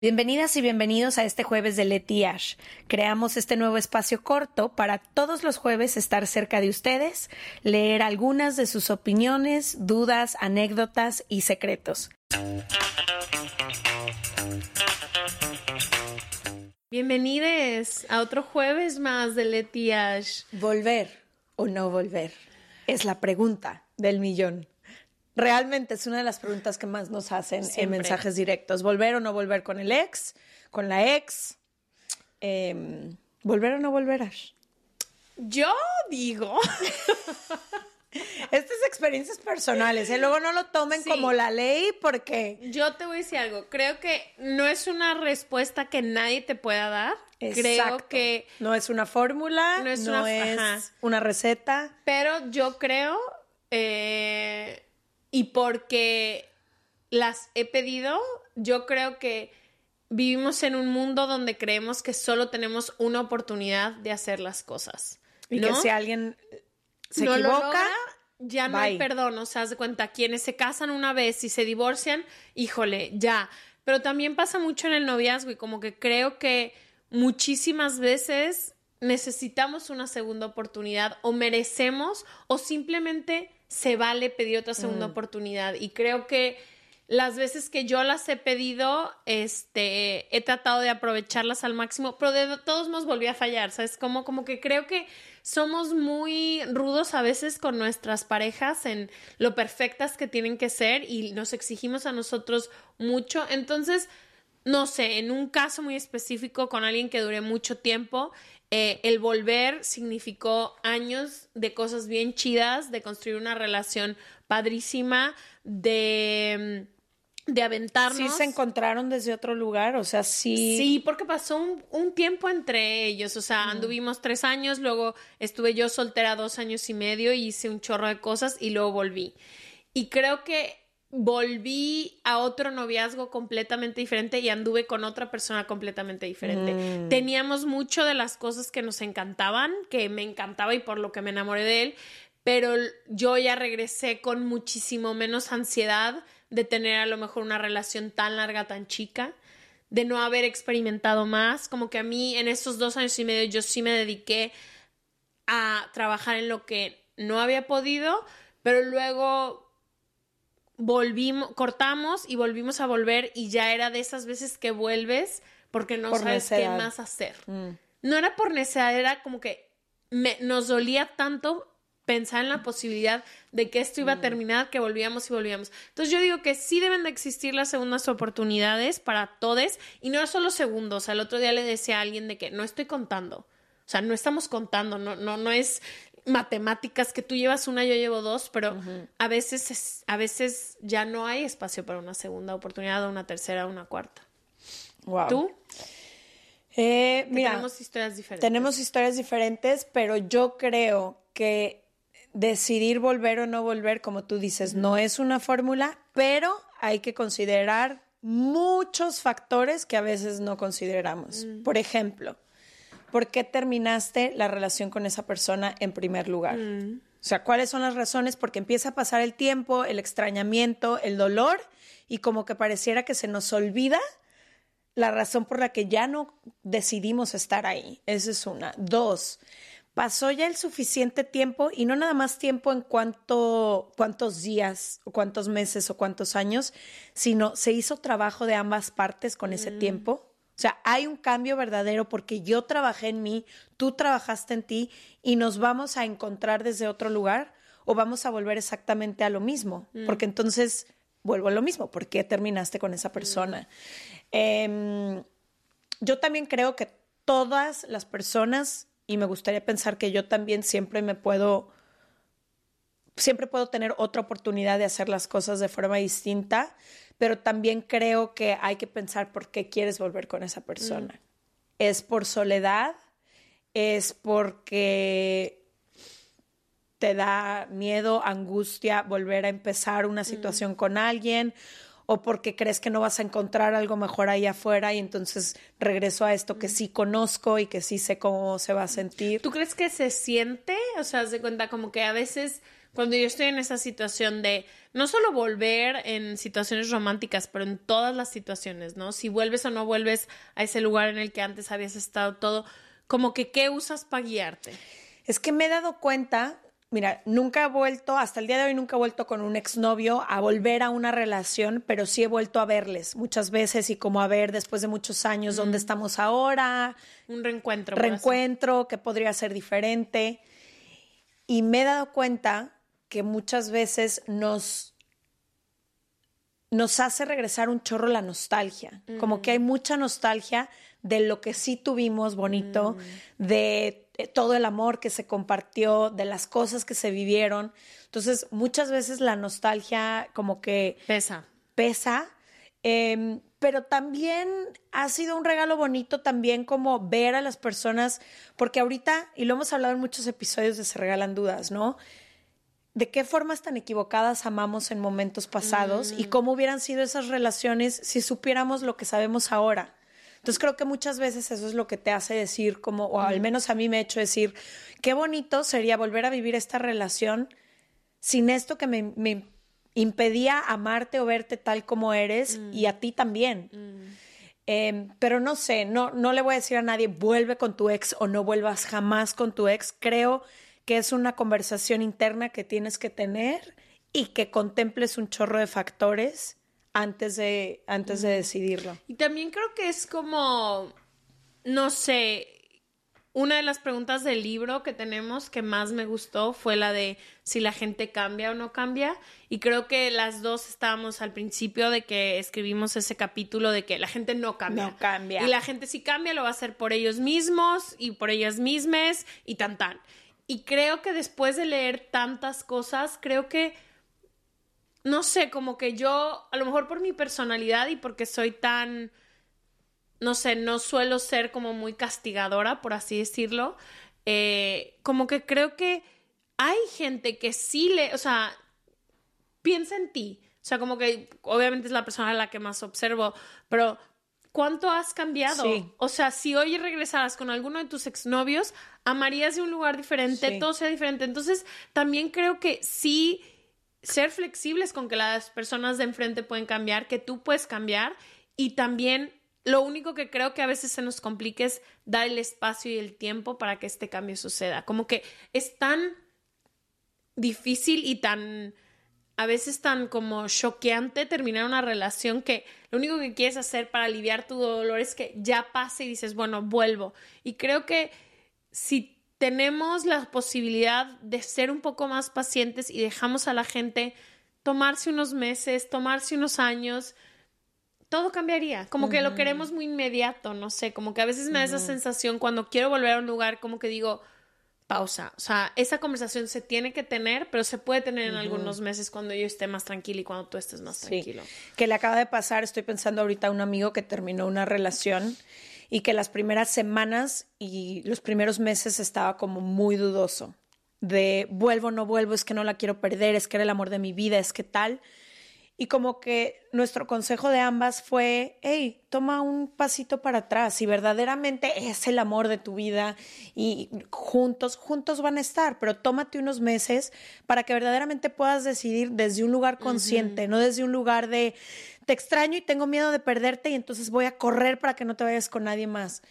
Bienvenidas y bienvenidos a este jueves de Leti Ash. Creamos este nuevo espacio corto para todos los jueves estar cerca de ustedes, leer algunas de sus opiniones, dudas, anécdotas y secretos. Bienvenidos a otro jueves más de Leti Ash. ¿Volver o no volver? Es la pregunta del millón. Realmente es una de las preguntas que más nos hacen en mensajes directos. ¿Volver o no volver con el ex? ¿Con la ex? Em, ¿Volver o no volver, Yo digo. Estas experiencias personales, ¿eh? luego no lo tomen como la ley porque... Yo te voy a decir algo, creo que no es una respuesta que nadie te pueda dar. Creo que... No es una fórmula, no es, una, receta. Pero yo creo... Eh, y porque las he pedido, yo creo que vivimos en un mundo donde creemos que solo tenemos una oportunidad de hacer las cosas. Y que si alguien se equivoca, ya no hay perdón. O sea, haz de cuenta, quienes se casan una vez y se divorcian, híjole, ya. Pero también pasa mucho en el noviazgo y como que creo que muchísimas veces necesitamos una segunda oportunidad o merecemos o simplemente se vale pedir otra segunda mm. oportunidad. Y creo que las veces que yo las he pedido, este, he tratado de aprovecharlas al máximo, pero de todos modos volví a fallar, ¿sabes? Como, como que creo que somos muy rudos a veces con nuestras parejas en lo perfectas que tienen que ser y nos exigimos a nosotros mucho. Entonces, no sé, en un caso muy específico con alguien que dure mucho tiempo, eh, el volver significó años de cosas bien chidas, de construir una relación padrísima, de, mm, de aventarnos. Sí se encontraron desde otro lugar, o sea, sí. Sí, porque pasó un, tiempo entre ellos, o sea, anduvimos tres años, luego estuve yo soltera dos años y medio y hice un chorro de cosas y luego volví. Y creo que volví a otro noviazgo completamente diferente y anduve con otra persona completamente diferente. Mm. Teníamos mucho de las cosas que nos encantaban, que me encantaba y por lo que me enamoré de él, pero yo ya regresé con muchísimo menos ansiedad de tener a lo mejor una relación tan larga, tan chica, de no haber experimentado más, como que a mí en esos dos años y medio yo sí me dediqué a trabajar en lo que no había podido, pero luego volvimos, cortamos y volvimos a volver y ya era de esas veces que vuelves porque no sabes qué más hacer. Mm. No era por necesidad, era como que me, nos dolía tanto pensar en la posibilidad de que esto iba a mm. terminar, que volvíamos y volvíamos. Entonces yo digo que sí deben de existir las segundas oportunidades para todos y no solo segundos. El otro día le decía a alguien de que no estoy contando. O sea, no estamos contando, no, no, no es matemáticas que tú llevas una, yo llevo dos, pero a veces a veces ya no hay espacio para una segunda oportunidad, una tercera, una cuarta. Wow. ¿Tú? Eh, mira, tenemos historias diferentes. Tenemos historias diferentes, pero yo creo que decidir volver o no volver, como tú dices, no es una fórmula, pero hay que considerar muchos factores que a veces no consideramos. Por ejemplo, ¿por qué terminaste la relación con esa persona en primer lugar? Mm. O sea, ¿cuáles son las razones? Porque empieza a pasar el tiempo, el extrañamiento, el dolor y como que pareciera que se nos olvida la razón por la que ya no decidimos estar ahí. Esa es una. Dos, pasó ya el suficiente tiempo y no nada más tiempo en cuanto cuántos días o cuántos meses o cuántos años, sino se hizo trabajo de ambas partes con ese mm. tiempo. O sea, hay un cambio verdadero porque yo trabajé en mí, tú trabajaste en ti y nos vamos a encontrar desde otro lugar o vamos a volver exactamente a lo mismo. Mm. Porque entonces vuelvo a lo mismo. ¿Por qué terminaste con esa persona? Em, yo también creo que todas las personas, y me gustaría pensar que yo también siempre me puedo, siempre puedo tener otra oportunidad de hacer las cosas de forma distinta pero también creo que hay que pensar por qué quieres volver con esa persona. Mm. ¿Es por soledad? ¿Es porque te da miedo, angustia volver a empezar una mm. situación con alguien? o porque crees que no vas a encontrar algo mejor ahí afuera y entonces regreso a esto que mm. sí conozco y que sí sé cómo se va a sentir. ¿Tú crees que se siente? O sea, de cuenta como que a veces cuando yo estoy en esa situación de no solo volver en situaciones románticas, pero en todas las situaciones, ¿no? Si vuelves o no vuelves a ese lugar en el que antes habías estado todo, como que qué usas para guiarte. Es que me he dado cuenta, mira, nunca he vuelto, hasta el día de hoy nunca he vuelto con un exnovio a volver a una relación, pero sí he vuelto a verles muchas veces y como a ver después de muchos años dónde estamos ahora. Un reencuentro. Reencuentro que podría ser diferente. Y me he dado cuenta que muchas veces nos, nos hace regresar un chorro la nostalgia. Como que hay mucha nostalgia de lo que sí tuvimos bonito, de todo el amor que se compartió, de las cosas que se vivieron. Entonces, muchas veces la nostalgia como que pesa. Pesa. Em, pero también ha sido un regalo bonito también como ver a las personas, porque ahorita, y lo hemos hablado en muchos episodios de Se Regalan Dudas, ¿no? De qué formas tan equivocadas amamos en momentos pasados y mm. cómo hubieran sido esas relaciones si supiéramos lo que sabemos ahora. Entonces creo que muchas veces eso es lo que te hace decir, como, o al menos a mí me ha hecho decir, qué bonito sería volver a vivir esta relación sin esto que me, me impedía amarte o verte tal como eres y a ti también. Em, pero no sé, no, no le voy a decir a nadie, vuelve con tu ex o no vuelvas jamás con tu ex. Creo que es una conversación interna que tienes que tener y que contemples un chorro de factores antes de, antes de decidirlo. Y también creo que es como, no sé, una de las preguntas del libro que tenemos que más me gustó fue la de si la gente cambia o no cambia. Y creo que las dos estábamos al principio de que escribimos ese capítulo de que la gente no cambia. No cambia. Y la gente si cambia lo va a hacer por ellos mismos y por ellas mismas y tan tan. Y creo que después de leer tantas cosas, creo que, no sé, como que yo, a lo mejor por mi personalidad y porque soy tan no sé, no suelo ser como muy castigadora, por así decirlo. Eh, como que creo que hay gente que sí le, o sea, piensa en ti. O sea, como que obviamente es la persona a la que más observo, pero ¿cuánto has cambiado? O sea, si hoy regresaras con alguno de tus exnovios, amarías de un lugar diferente, todo sea diferente. Entonces, también creo que sí ser flexibles con que las personas de enfrente pueden cambiar, que tú puedes cambiar y también lo único que creo que a veces se nos complica es dar el espacio y el tiempo para que este cambio suceda. Como que es tan difícil y tan a veces tan como choqueante terminar una relación que lo único que quieres hacer para aliviar tu dolor es que ya pase y dices, bueno, vuelvo. Y creo que si tenemos la posibilidad de ser un poco más pacientes y dejamos a la gente tomarse unos meses, tomarse unos años, todo cambiaría. Como que lo queremos muy inmediato, no sé, como que a veces me da esa sensación cuando quiero volver a un lugar, como que digo, pausa. O sea, esa conversación se tiene que tener, pero se puede tener en algunos meses cuando yo esté más tranquila y cuando tú estés más tranquilo. Que le acaba de pasar, estoy pensando ahorita a un amigo que terminó una relación y que las primeras semanas y los primeros meses estaba como muy dudoso de vuelvo, no vuelvo, es que no la quiero perder, es que era el amor de mi vida, es que tal. Y como que nuestro consejo de ambas fue, hey, toma un pasito para atrás. Si verdaderamente es el amor de tu vida y juntos, juntos van a estar, pero tómate unos meses para que verdaderamente puedas decidir desde un lugar consciente, no desde un lugar de, te extraño y tengo miedo de perderte y entonces voy a correr para que no te vayas con nadie más.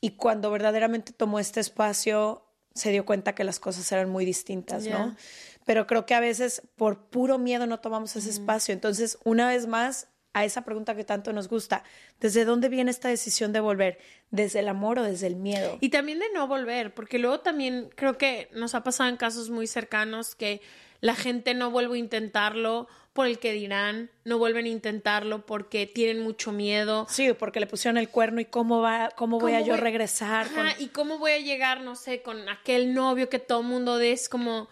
Y cuando verdaderamente tomó este espacio, se dio cuenta que las cosas eran muy distintas, ¿no? Pero creo que a veces por puro miedo no tomamos ese espacio. Entonces, una vez más, a esa pregunta que tanto nos gusta, ¿desde dónde viene esta decisión de volver? ¿Desde el amor o desde el miedo? Y también de no volver, porque luego también creo que nos ha pasado en casos muy cercanos que la gente no vuelve a intentarlo por el que dirán, no vuelven a intentarlo porque tienen mucho miedo. Sí, porque le pusieron el cuerno y cómo va, cómo, voy a yo regresar. y cómo voy a llegar, no sé, con aquel novio que todo mundo es como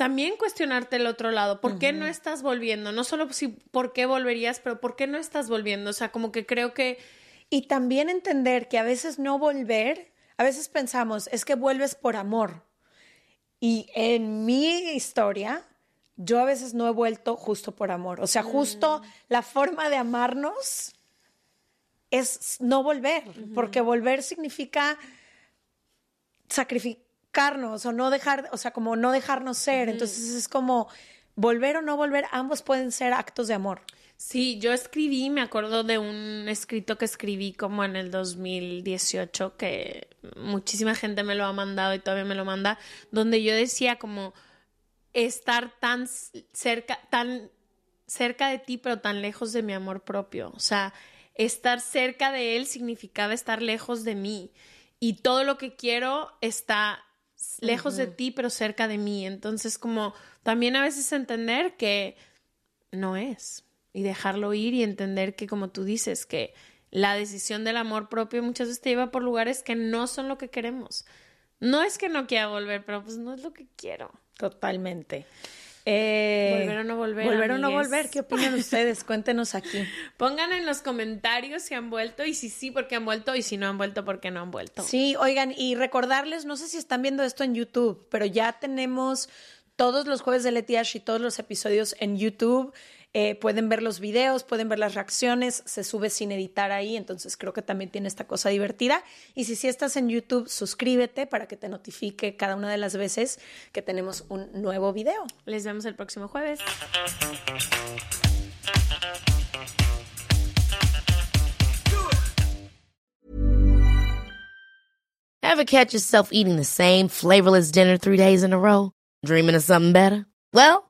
también cuestionarte el otro lado. ¿Por qué no estás volviendo? No solo si, por qué volverías, pero ¿por qué no estás volviendo? O sea, como que creo que... Y también entender que a veces no volver, a veces pensamos, es que vuelves por amor. Y en mi historia, yo a veces no he vuelto justo por amor. O sea, justo mm. la forma de amarnos es no volver, porque volver significa sacrificar o no dejar, o sea, como no dejarnos ser. Entonces es como volver o no volver, ambos pueden ser actos de amor. Sí, yo escribí, me acuerdo de un escrito que escribí como en el 2018, que muchísima gente me lo ha mandado y todavía me lo manda, donde yo decía como estar tan cerca, tan cerca de ti, pero tan lejos de mi amor propio. O sea, estar cerca de él significaba estar lejos de mí. Y todo lo que quiero está lejos de ti, pero cerca de mí. Entonces, como también a veces entender que no es y dejarlo ir y entender que, como tú dices, que la decisión del amor propio muchas veces te lleva por lugares que no son lo que queremos. No es que no quiera volver, pero pues no es lo que quiero. Totalmente. Eh, volver o no volver. Volver o no volver. ¿Qué opinan ustedes? Cuéntenos aquí. Pongan en los comentarios si han vuelto y si sí, porque han vuelto y si no han vuelto, porque no han vuelto. Sí, oigan, y recordarles, no sé si están viendo esto en YouTube, pero ya tenemos todos los jueves de Letiash y todos los episodios en YouTube. Eh, pueden ver los videos, pueden ver las reacciones, se sube sin editar ahí, entonces creo que también tiene esta cosa divertida. Y si sí estás en YouTube, suscríbete para que te notifique cada una de las veces que tenemos un nuevo video. Les vemos el próximo jueves. Ever catch yourself eating the same flavorless dinner three days in a row? Dreaming of something better? Well,